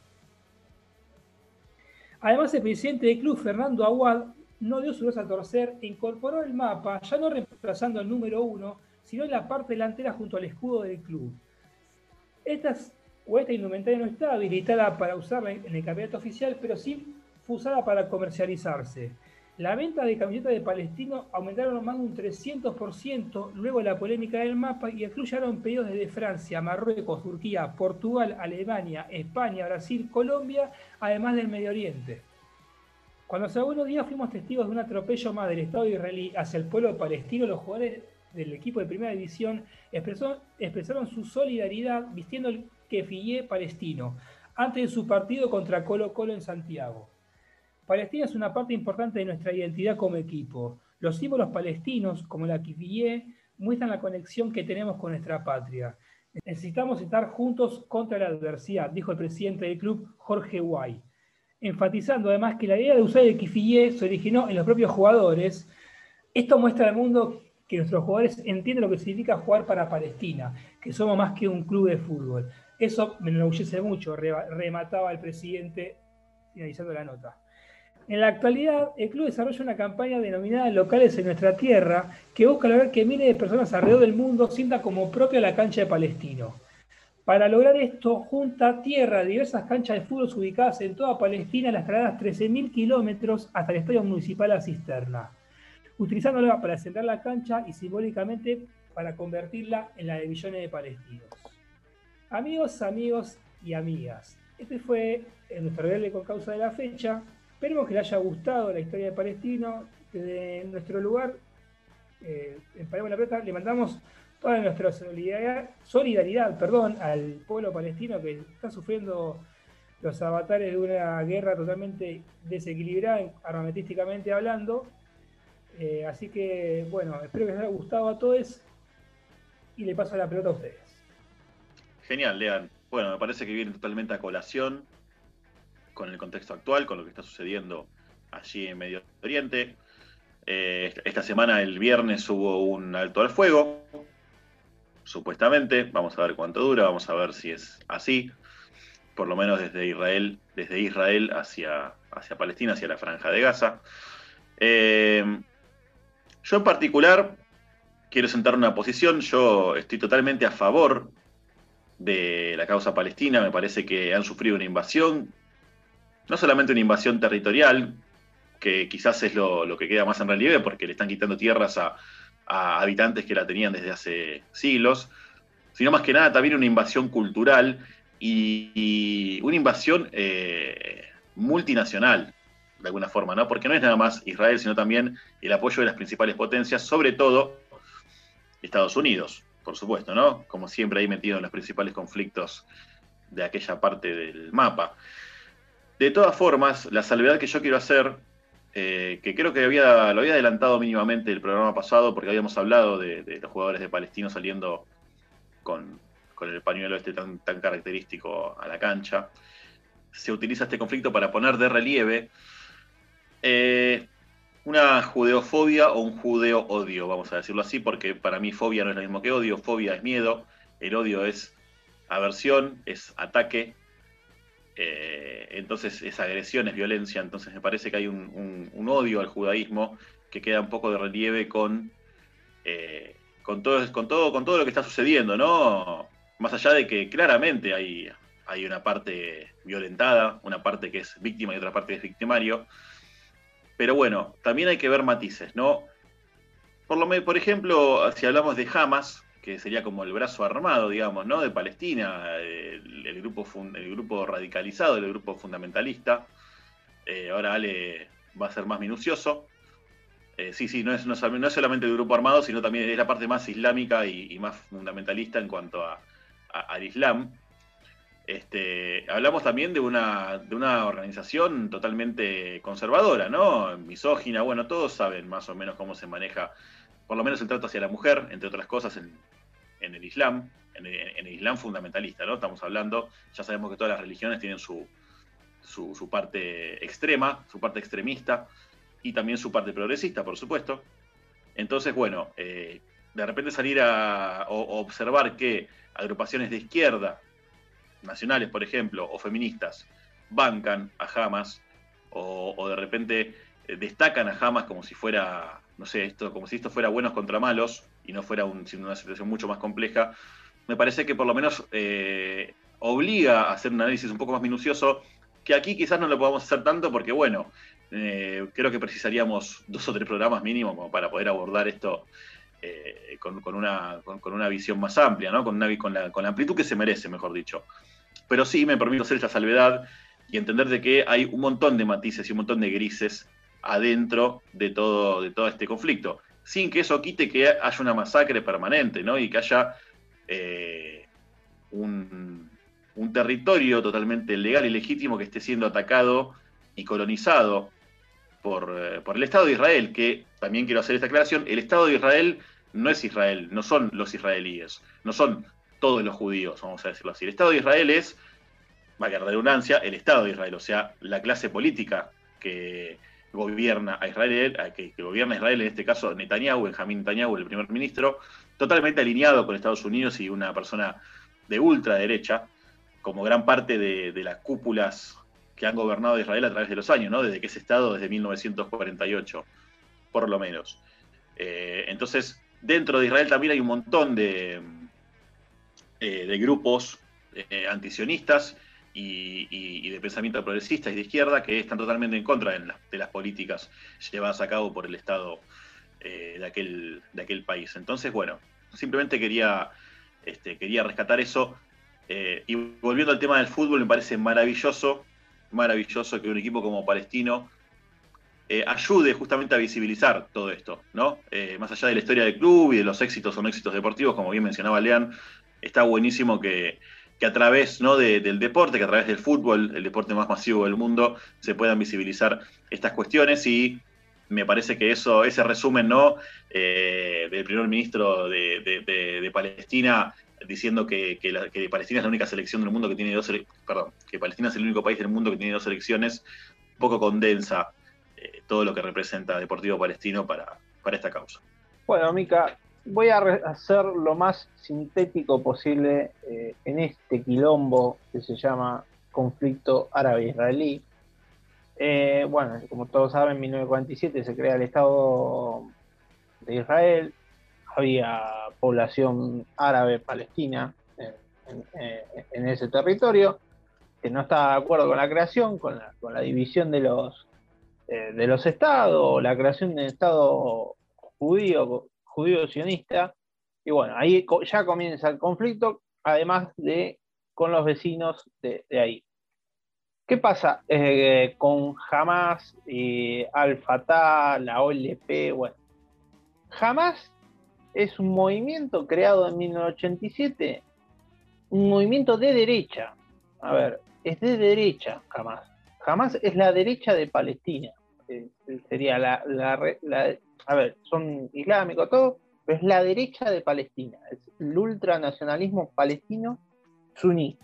Además, el presidente del club, Fernando Aguad, no dio su brazo a torcer e incorporó el mapa, ya no reemplazando el número uno, sino en la parte delantera junto al escudo del club. Estas, o esta indumentaria no está habilitada para usarla en el campeonato oficial, pero sí fue usada para comercializarse. La venta de camisetas de Palestino aumentaron más de un 300% luego de la polémica del mapa y incluyeron pedidos desde Francia, Marruecos, Turquía, Portugal, Alemania, España, Brasil, Colombia, además del Medio Oriente. Cuando hace algunos días fuimos testigos de un atropello más del Estado israelí hacia el pueblo palestino, los jugadores del equipo de primera división expresaron su solidaridad vistiendo el kefiyé palestino antes de su partido contra Colo Colo en Santiago. Palestina es una parte importante de nuestra identidad como equipo. Los símbolos palestinos, como la kifiyé, muestran la conexión que tenemos con nuestra patria. Necesitamos estar juntos contra la adversidad, dijo el presidente del club, Jorge Guay, enfatizando además que la idea de usar el kifiyé se originó en los propios jugadores. Esto muestra al mundo que nuestros jugadores entienden lo que significa jugar para Palestina, que somos más que un club de fútbol. Eso me enorgullece mucho, remataba el presidente finalizando la nota. En la actualidad, el club desarrolla una campaña denominada Locales en nuestra tierra, que busca lograr que miles de personas alrededor del mundo sientan como propia la cancha de Palestino. Para lograr esto, junta tierra de diversas canchas de fútbol ubicadas en toda Palestina, las trasladas 13.000 kilómetros hasta el estadio municipal La Cisterna, utilizándola para ascender la cancha y simbólicamente para convertirla en la de millones de palestinos. Amigos, amigos y amigas, este fue nuestro rebelde con causa de la fecha. Esperemos que les haya gustado la historia de Palestino. Desde nuestro lugar, eh, en Palermo La Plata, le mandamos toda nuestra solidaridad, perdón, al pueblo palestino que está sufriendo los avatares de una guerra totalmente desequilibrada armamentísticamente hablando. Eh, así que, bueno, espero que les haya gustado a todos y le paso la pelota a ustedes. Genial, Lean. Bueno, me parece que viene totalmente a colación con el contexto actual, con lo que está sucediendo allí en Medio Oriente. Eh, esta semana, el viernes, hubo un alto al fuego, supuestamente. Vamos a ver cuánto dura, vamos a ver si es así. Por lo menos desde Israel, desde Israel hacia, hacia Palestina, hacia la franja de Gaza. Eh, yo en particular quiero sentar una posición. Yo estoy totalmente a favor de la causa palestina. Me parece que han sufrido una invasión, no solamente una invasión territorial, que quizás es lo, lo que queda más en relieve porque le están quitando tierras a, a habitantes que la tenían desde hace siglos, sino más que nada también una invasión cultural y, una invasión eh, multinacional, de alguna forma, ¿no? Porque no es nada más Israel, sino también el apoyo de las principales potencias, sobre todo Estados Unidos, por supuesto, ¿no? Como siempre ahí metido en los principales conflictos de aquella parte del mapa. De todas formas, la salvedad que yo quiero hacer eh, que creo que había, lo había adelantado mínimamente el programa pasado, porque habíamos hablado de, los jugadores de Palestino saliendo con, con, el pañuelo este tan, tan característico a la cancha. Se utiliza este conflicto para poner de relieve eh, una judeofobia o un judeo-odio, vamos a decirlo así, porque para mí fobia no es lo mismo que odio, fobia es miedo, el odio es aversión, es ataque, eh, entonces es agresión, es violencia, entonces me parece que hay un, odio al judaísmo que queda un poco de relieve con, eh, con, todo, con, todo, con todo lo que está sucediendo, ¿no? Más allá de que claramente hay, hay una parte violentada, una parte que es víctima y otra parte que es victimario, pero bueno, también hay que ver matices, ¿no? Por, lo, por ejemplo, si hablamos de Hamas, que sería como el brazo armado, digamos, ¿no? De Palestina, el, grupo, grupo radicalizado, el grupo fundamentalista. Eh, ahora Ale va a ser más minucioso. Eh, sí, sí, no es, no, es, solamente el grupo armado, sino también es la parte más islámica y, más fundamentalista en cuanto a, al Islam. Este, hablamos también de una, de una organización totalmente conservadora, ¿no? Misógina, bueno, todos saben más o menos cómo se maneja por lo menos el trato hacia la mujer, entre otras cosas, en, en el Islam, en el, en el, Islam fundamentalista, ¿no? Estamos hablando, ya sabemos que todas las religiones tienen su, su, parte extrema, su parte extremista, y también su parte progresista, por supuesto. Entonces, bueno, eh, de repente salir a observar que agrupaciones de izquierda, nacionales, por ejemplo, o feministas, bancan a Hamas, o, o de repente eh, destacan a Hamas como si fuera no sé, esto, como si esto fuera buenos contra malos y no fuera un, una situación mucho más compleja, me parece que por lo menos eh, obliga a hacer un análisis un poco más minucioso, que aquí quizás no lo podamos hacer tanto porque, bueno, eh, creo que precisaríamos dos o tres programas mínimo como para poder abordar esto eh, con, con, una, con, una, visión más amplia, ¿no? con, una, con, la, con la amplitud que se merece, mejor dicho. Pero sí me permito hacer esta salvedad y entender de que hay un montón de matices y un montón de grises adentro de todo, de todo este conflicto, sin que eso quite que haya una masacre permanente, ¿no? Y que haya eh, un, territorio totalmente legal y legítimo que esté siendo atacado y colonizado por, eh, por el Estado de Israel, que también quiero hacer esta aclaración, el Estado de Israel no es Israel, no son los israelíes, no son todos los judíos, vamos a decirlo así. El Estado de Israel es, valga la redundancia, el Estado de Israel, o sea, la clase política que, gobierna a Israel, que, que, gobierna Israel, en este caso Netanyahu, Benjamín Netanyahu, el primer ministro, totalmente alineado con Estados Unidos y una persona de ultraderecha, como gran parte de, las cúpulas que han gobernado Israel a través de los años, ¿no? desde que es Estado, desde 1948, por lo menos. Eh, entonces, dentro de Israel también hay un montón de, eh, de grupos eh, antisionistas y, y, y, de pensamiento progresista y de izquierda que están totalmente en contra de, la, de las políticas llevadas a cabo por el Estado eh, de, aquel, de aquel país. Entonces, bueno, simplemente quería, este, quería rescatar eso. Eh, y volviendo al tema del fútbol, me parece maravilloso, maravilloso que un equipo como Palestino eh, ayude justamente a visibilizar todo esto, ¿no? Más allá de la historia del club y de los éxitos o no éxitos deportivos, como bien mencionaba Lean, está buenísimo que, que a través ¿no? de, del deporte, que a través del fútbol, el deporte más masivo del mundo, se puedan visibilizar estas cuestiones y me parece que eso, ese resumen ¿no? Eh, del primer ministro de, de, Palestina diciendo que, que, Palestina es la única selección del mundo que tiene dos, perdón, que Palestina es el único país del mundo que tiene dos selecciones, poco condensa eh, todo lo que representa Deportivo Palestino para, para esta causa. Bueno, Mica, voy a hacer lo más sintético posible eh, en este quilombo que se llama conflicto árabe-israelí. Eh, bueno, como todos saben, en 1947 se crea el Estado de Israel, había población árabe palestina eh, en ese territorio que no estaba de acuerdo con la creación, con la, con la división de los, de los estados, la creación de un estado judío, judío sionista, y bueno, ahí ya comienza el conflicto, además de con los vecinos de, ahí. ¿Qué pasa eh, con Hamas, Al-Fatah, la OLP? Bueno, Hamas es un movimiento creado en 1987, un movimiento de derecha. A ver, es de derecha Hamas. Hamas es la derecha de Palestina. Eh, sería la, la- a ver, son islámicos todo, pero es la derecha de Palestina. Es el ultranacionalismo palestino suní.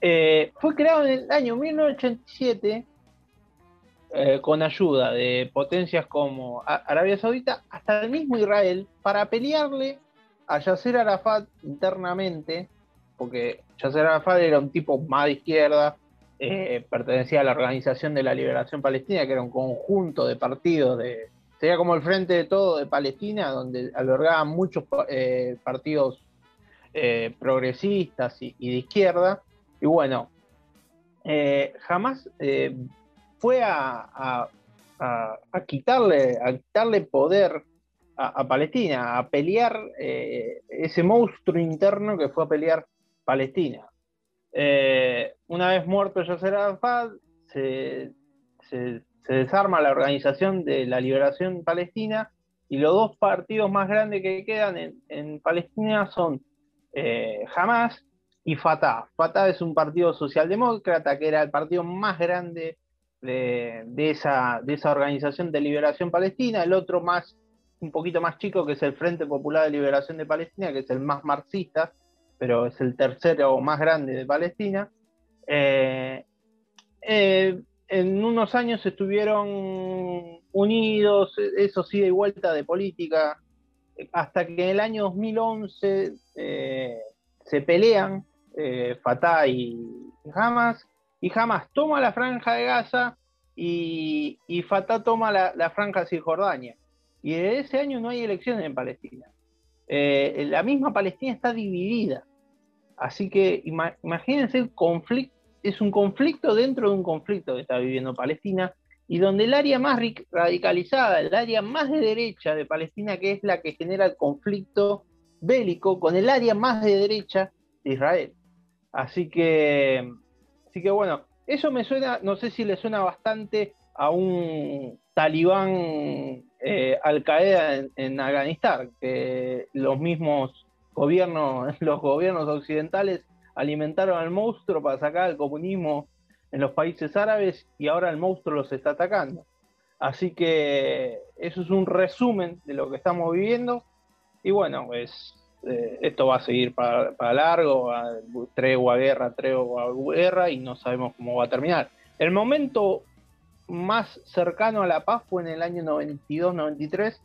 Eh, fue creado en el año 1987 eh, con ayuda de potencias como Arabia Saudita hasta el mismo Israel para pelearle a Yasser Arafat internamente, porque Yasser Arafat era un tipo más de izquierda, eh, pertenecía a la Organización de la Liberación Palestina, que era un conjunto de partidos de... Sería como el Frente de Todo de Palestina, donde albergaban muchos eh, partidos eh, progresistas y, de izquierda. Y bueno, eh, jamás fue a, quitarle, a quitarle poder a, Palestina, a pelear ese monstruo interno que fue a pelear Palestina. Una vez muerto Yasser Arafat, se- se desarma la Organización de la Liberación Palestina y los dos partidos más grandes que quedan en, Palestina son eh, Hamas y Fatah. Fatah es un partido socialdemócrata que era el partido más grande de, de esa, de esa Organización de Liberación Palestina, el otro más, un poquito más chico, que es el Frente Popular de Liberación de Palestina, que es el más marxista, pero es el tercero más grande de Palestina. Eh, eh, en unos años estuvieron unidos, eso sí, de vuelta de política, hasta que en el año 2011 eh, se pelean eh, Fatah y Hamas, y Hamas toma la franja de Gaza y, Fatah toma la, franja de Cisjordania. Y desde ese año no hay elecciones en Palestina. Eh, la misma Palestina está dividida. Así que ima- imagínense el conflicto, es un conflicto dentro de un conflicto que está viviendo Palestina y donde el área más radicalizada, el área más de derecha de Palestina, que es la que genera el conflicto bélico con el área más de derecha de Israel. Así que, así que bueno, eso me suena, no sé si le suena bastante a un talibán eh, Al Qaeda en, en Afganistán, que los mismos gobiernos, los gobiernos occidentales alimentaron al monstruo para sacar el comunismo en los países árabes y ahora el monstruo los está atacando. Así que eso es un resumen de lo que estamos viviendo. Y bueno, pues eh, esto va a seguir para, para largo, va- tregua, guerra, tregua, guerra, y no sabemos cómo va a terminar. El momento más cercano a la paz fue en el año 92-93,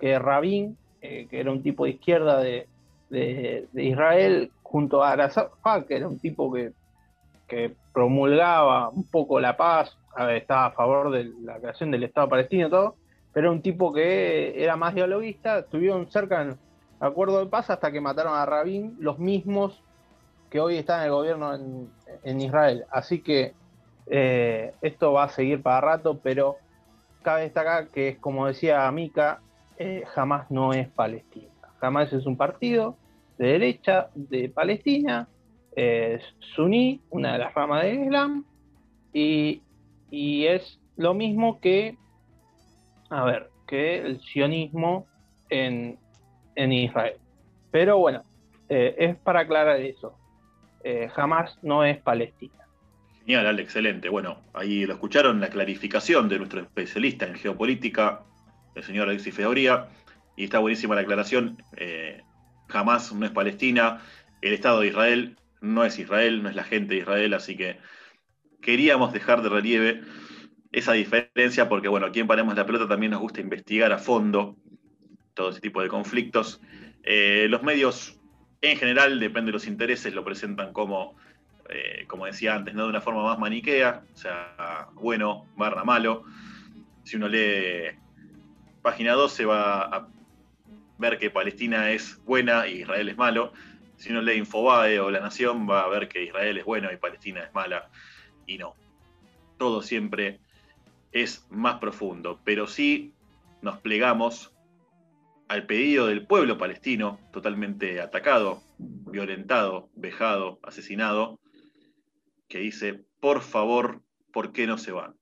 que Rabin, eh, que era un tipo de izquierda de- de Israel, junto a Arafat, que era un tipo que, que promulgaba un poco la paz, estaba a favor de la creación del Estado palestino todo, pero era un tipo que era más dialoguista, estuvieron cerca en acuerdo de paz hasta que mataron a Rabin, los mismos que hoy están en el gobierno en, en Israel. Así que eh, esto va a seguir para rato, pero cabe destacar que, como decía Mika, eh, jamás no es Palestina. Jamás es un partido de derecha de Palestina, es suní, una de las ramas del Islam, y, y es lo mismo que, a ver, que el sionismo en, en Israel. Pero bueno, eh, es para aclarar eso. Eh, jamás no es Palestina. Genial, Ale, excelente. Bueno, ahí lo escucharon, la clarificación de nuestro especialista en geopolítica, el señor Alexis Feoría, y está buenísima la aclaración. eh, jamás no es Palestina, el Estado de Israel no es Israel, no es la gente de Israel, así que queríamos dejar de relieve esa diferencia, porque bueno, aquí en Paremos la Pelota también nos gusta investigar a fondo todo ese tipo de conflictos. Eh, los medios, en general, depende de los intereses, lo presentan como, eh, como decía antes, ¿no? de una forma más maniquea, o sea, bueno barra malo. Si uno lee página 12 va a ver que Palestina es buena y Israel es malo. Si uno lee Infobae o La Nación va a ver que Israel es bueno y Palestina es mala. Y no. Todo siempre es más profundo, pero sí nos plegamos al pedido del pueblo palestino, totalmente atacado, violentado, vejado, asesinado, que dice, por favor, ¿por qué no se van?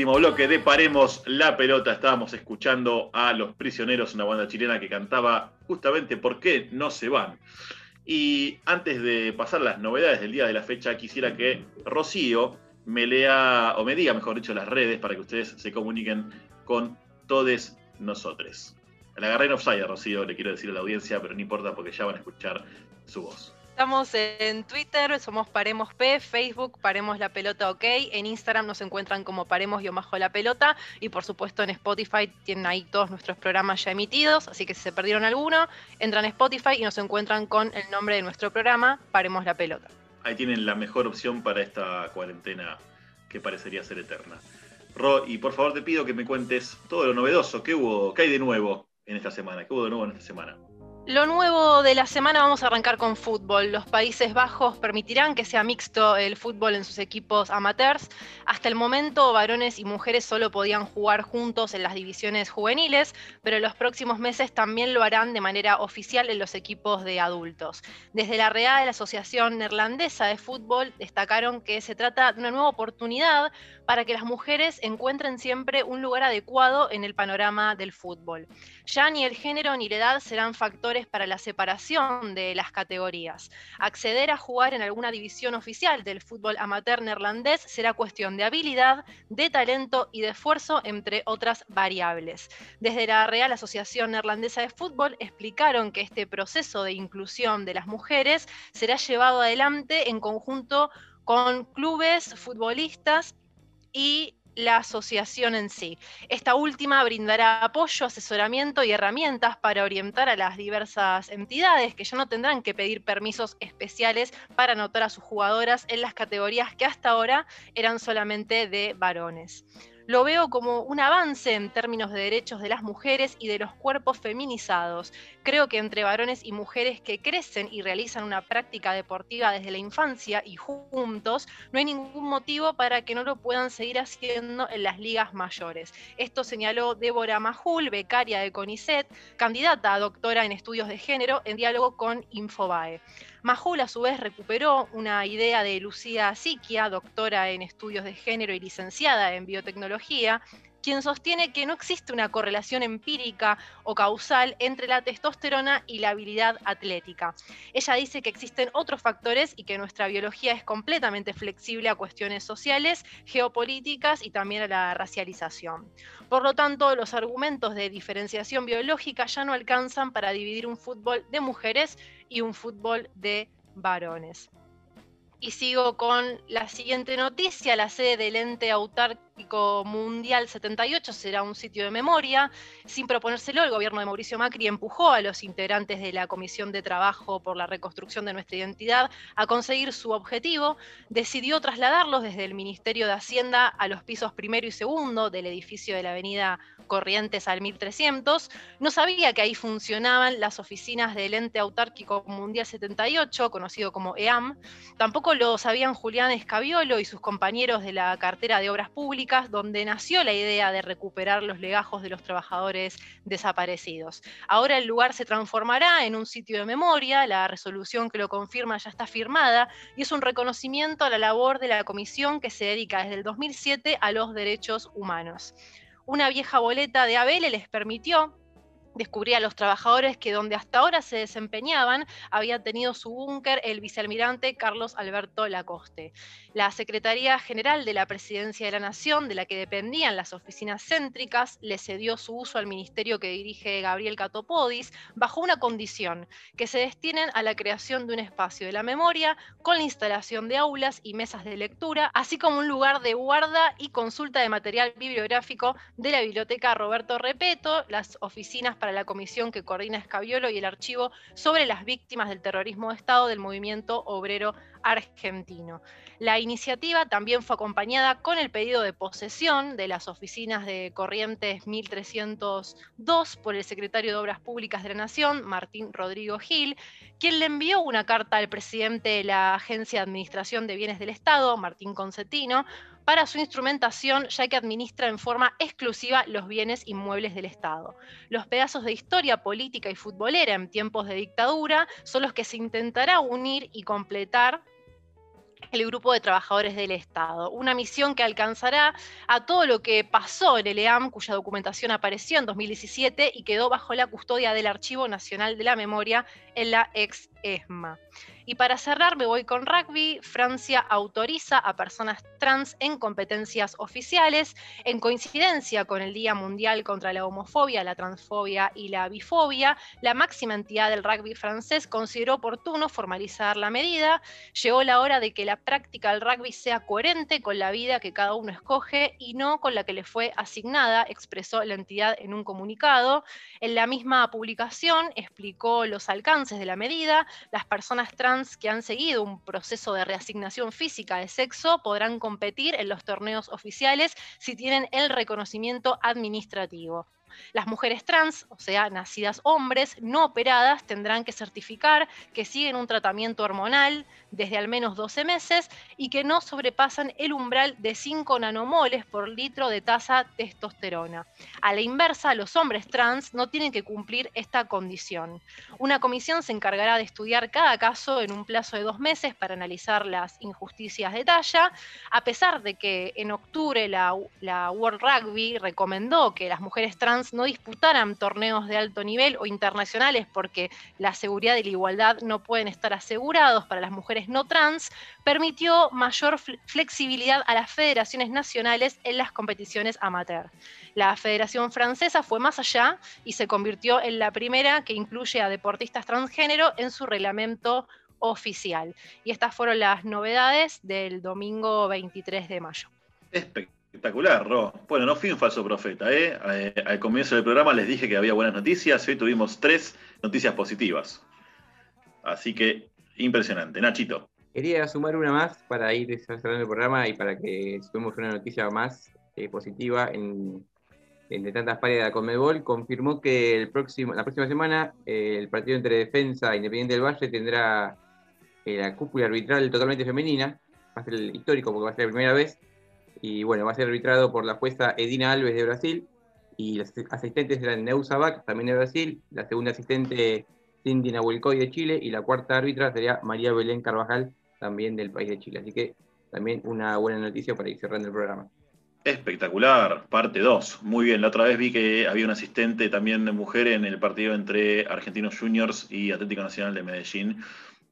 Último bloque de Paremos la Pelota. Estábamos escuchando a Los Prisioneros, una banda chilena que cantaba justamente ¿Por qué no se van? Y antes de pasar las novedades del día de la fecha, quisiera que Rocío me lea, o me diga, mejor dicho, las redes para que ustedes se comuniquen con todos nosotros. La agarré en offside, Rocío, le quiero decir a la audiencia, pero no importa porque ya van a escuchar su voz. Estamos en Twitter, somos Paremos P, Facebook Paremos la Pelota OK, en Instagram nos encuentran como Paremos bajo la Pelota y por supuesto en Spotify tienen ahí todos nuestros programas ya emitidos, así que si se perdieron alguno, entran a Spotify y nos encuentran con el nombre de nuestro programa, Paremos la Pelota. Ahí tienen la mejor opción para esta cuarentena que parecería ser eterna. Ro, y por favor te pido que me cuentes todo lo novedoso. ¿Qué hubo? ¿Qué hay de nuevo en esta semana? ¿Qué hubo de nuevo en esta semana? Lo nuevo de la semana vamos a arrancar con fútbol. Los Países Bajos permitirán que sea mixto el fútbol en sus equipos amateurs. Hasta el momento, varones y mujeres solo podían jugar juntos en las divisiones juveniles, pero en los próximos meses también lo harán de manera oficial en los equipos de adultos. Desde la Real Asociación Neerlandesa de Fútbol destacaron que se trata de una nueva oportunidad para que las mujeres encuentren siempre un lugar adecuado en el panorama del fútbol. Ya ni el género ni la edad serán factores para la separación de las categorías. Acceder a jugar en alguna división oficial del fútbol amateur neerlandés será cuestión de habilidad, de talento y de esfuerzo, entre otras variables. Desde la Real Asociación Neerlandesa de Fútbol explicaron que este proceso de inclusión de las mujeres será llevado adelante en conjunto con clubes, futbolistas y la asociación en sí. Esta última brindará apoyo, asesoramiento y herramientas para orientar a las diversas entidades que ya no tendrán que pedir permisos especiales para anotar a sus jugadoras en las categorías que hasta ahora eran solamente de varones. Lo veo como un avance en términos de derechos de las mujeres y de los cuerpos feminizados. Creo que entre varones y mujeres que crecen y realizan una práctica deportiva desde la infancia y juntos, no hay ningún motivo para que no lo puedan seguir haciendo en las ligas mayores. Esto señaló Débora Majul, becaria de CONICET, candidata a doctora en estudios de género, en diálogo con Infobae. Majul a su vez recuperó una idea de Lucía Siquia, doctora en estudios de género y licenciada en biotecnología, quien sostiene que no existe una correlación empírica o causal entre la testosterona y la habilidad atlética. Ella dice que existen otros factores y que nuestra biología es completamente flexible a cuestiones sociales, geopolíticas y también a la racialización. Por lo tanto, los argumentos de diferenciación biológica ya no alcanzan para dividir un fútbol de mujeres y un fútbol de varones. Y sigo con la siguiente noticia. La sede del ente autárquico mundial 78 será un sitio de memoria. Sin proponérselo, el gobierno de Mauricio Macri empujó a los integrantes de la Comisión de Trabajo por la Reconstrucción de Nuestra Identidad a conseguir su objetivo. Decidió trasladarlos desde el Ministerio de Hacienda a los pisos primero y segundo del edificio de la Avenida Corrientes al 1300. No sabía que ahí funcionaban las oficinas del ente autárquico mundial 78, conocido como EAM. Tampoco lo sabían Julián Escabiolo y sus compañeros de la cartera de Obras Públicas, donde nació la idea de recuperar los legajos de los trabajadores desaparecidos. Ahora el lugar se transformará en un sitio de memoria, la resolución que lo confirma ya está firmada y es un reconocimiento a la labor de la comisión que se dedica desde el 2007 a los derechos humanos una vieja boleta de Abel les permitió descubrir a los trabajadores que donde hasta ahora se desempeñaban había tenido su búnker el vicealmirante Carlos Alberto Lacoste. La Secretaría General de la Presidencia de la Nación, de la que dependían las oficinas céntricas, le cedió su uso al ministerio que dirige Gabriel Catopodis bajo una condición, que se destinen a la creación de un espacio de la memoria con la instalación de aulas y mesas de lectura, así como un lugar de guarda y consulta de material bibliográfico de la Biblioteca Roberto Repeto, las oficinas para la comisión que coordina Escabiolo y el archivo sobre las víctimas del terrorismo de Estado del movimiento obrero argentino. La iniciativa también fue acompañada con el pedido de posesión de las oficinas de Corrientes 1302 por el secretario de Obras Públicas de la Nación, Martín Rodrigo Gil, quien le envió una carta al presidente de la Agencia de Administración de Bienes del Estado, Martín Concetino, para su instrumentación, ya que administra en forma exclusiva los bienes inmuebles del Estado. Los pedazos de historia política y futbolera en tiempos de dictadura son los que se intentará unir y completar el grupo de trabajadores del Estado. Una misión que alcanzará a todo lo que pasó en el EAM, cuya documentación apareció en 2017 y quedó bajo la custodia del Archivo Nacional de la Memoria en la ex ESMA. Y para cerrar, me voy con rugby. Francia autoriza a personas trans en competencias oficiales, en coincidencia con el Día Mundial contra la Homofobia, la Transfobia y la Bifobia. La máxima entidad del rugby francés consideró oportuno formalizar la medida. Llegó la hora de que la práctica del rugby sea coherente con la vida que cada uno escoge y no con la que le fue asignada, expresó la entidad en un comunicado. En la misma publicación explicó los alcances de la medida. Las personas trans que han seguido un proceso de reasignación física de sexo podrán competir en los torneos oficiales si tienen el reconocimiento administrativo. Las mujeres trans, o sea, nacidas hombres, no operadas, tendrán que certificar que siguen un tratamiento hormonal desde al menos 12 meses y que no sobrepasan el umbral de 5 nanomoles por litro de tasa testosterona. A la inversa, los hombres trans no tienen que cumplir esta condición. Una comisión se encargará de estudiar cada caso en un plazo de dos meses para analizar las injusticias de talla, a pesar de que en octubre la, la World Rugby recomendó que las mujeres trans no disputaran torneos de alto nivel o internacionales porque la seguridad y la igualdad no pueden estar asegurados para las mujeres no trans, permitió mayor flexibilidad a las federaciones nacionales en las competiciones amateur. La Federación Francesa fue más allá y se convirtió en la primera que incluye a deportistas transgénero en su reglamento oficial. Y estas fueron las novedades del domingo 23 de mayo. Ro. Bueno, no fui un falso profeta, ¿eh? ¿eh? Al comienzo del programa les dije que había buenas noticias, hoy tuvimos tres noticias positivas. Así que, impresionante. Nachito. Quería sumar una más para ir cerrando el programa y para que sumemos una noticia más eh, positiva en, entre tantas pares de la Conmebol. Confirmó que el próximo, la próxima semana eh, el partido entre Defensa e Independiente del Valle tendrá la cúpula arbitral totalmente femenina. Va a ser el histórico porque va a ser la primera vez y bueno, va a ser arbitrado por la jueza Edina Alves de Brasil y los asistentes serán Neusa Bach, también de Brasil, la segunda asistente Cindy Nahuelcoy de Chile y la cuarta árbitra sería María Belén Carvajal, también del país de Chile. Así que también una buena noticia para ir cerrando el programa. Espectacular, parte 2. Muy bien, la otra vez vi que había un asistente también mujer en el partido entre Argentinos Juniors y Atlético Nacional de Medellín,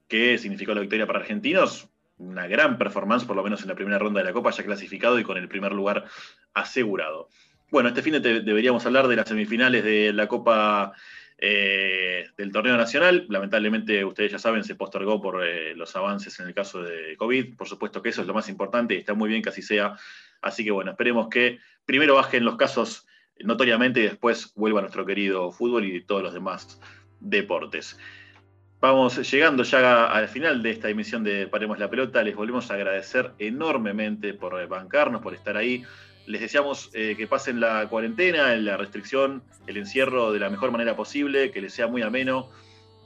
que significó la victoria para argentinos. Una gran performance, por lo menos en la primera ronda de la Copa, ya clasificado y con el primer lugar asegurado. Bueno, este fin de deberíamos hablar de las semifinales de la Copa eh, del torneo nacional. Lamentablemente, ustedes ya saben, se postergó por eh, los avances en el caso de COVID. Por supuesto que eso es lo más importante y está muy bien que así sea. Así que bueno, esperemos que primero bajen los casos notoriamente y después vuelva nuestro querido fútbol y todos los demás deportes. Vamos llegando ya al final de esta emisión de Paremos la Pelota. Les volvemos a agradecer enormemente por eh, bancarnos, por estar ahí. Les deseamos eh, que pasen la cuarentena, la restricción, el encierro de la mejor manera posible, que les sea muy ameno.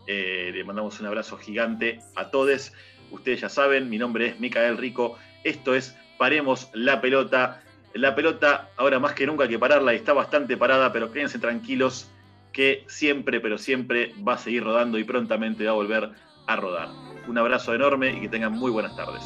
Eh, le mandamos un abrazo gigante a todos. Ustedes ya saben, mi nombre es Micael Rico. Esto es Paremos la Pelota. La pelota, ahora más que nunca hay que pararla y está bastante parada, pero quédense tranquilos que siempre, pero siempre va a seguir rodando y prontamente va a volver a rodar. Un abrazo enorme y que tengan muy buenas tardes.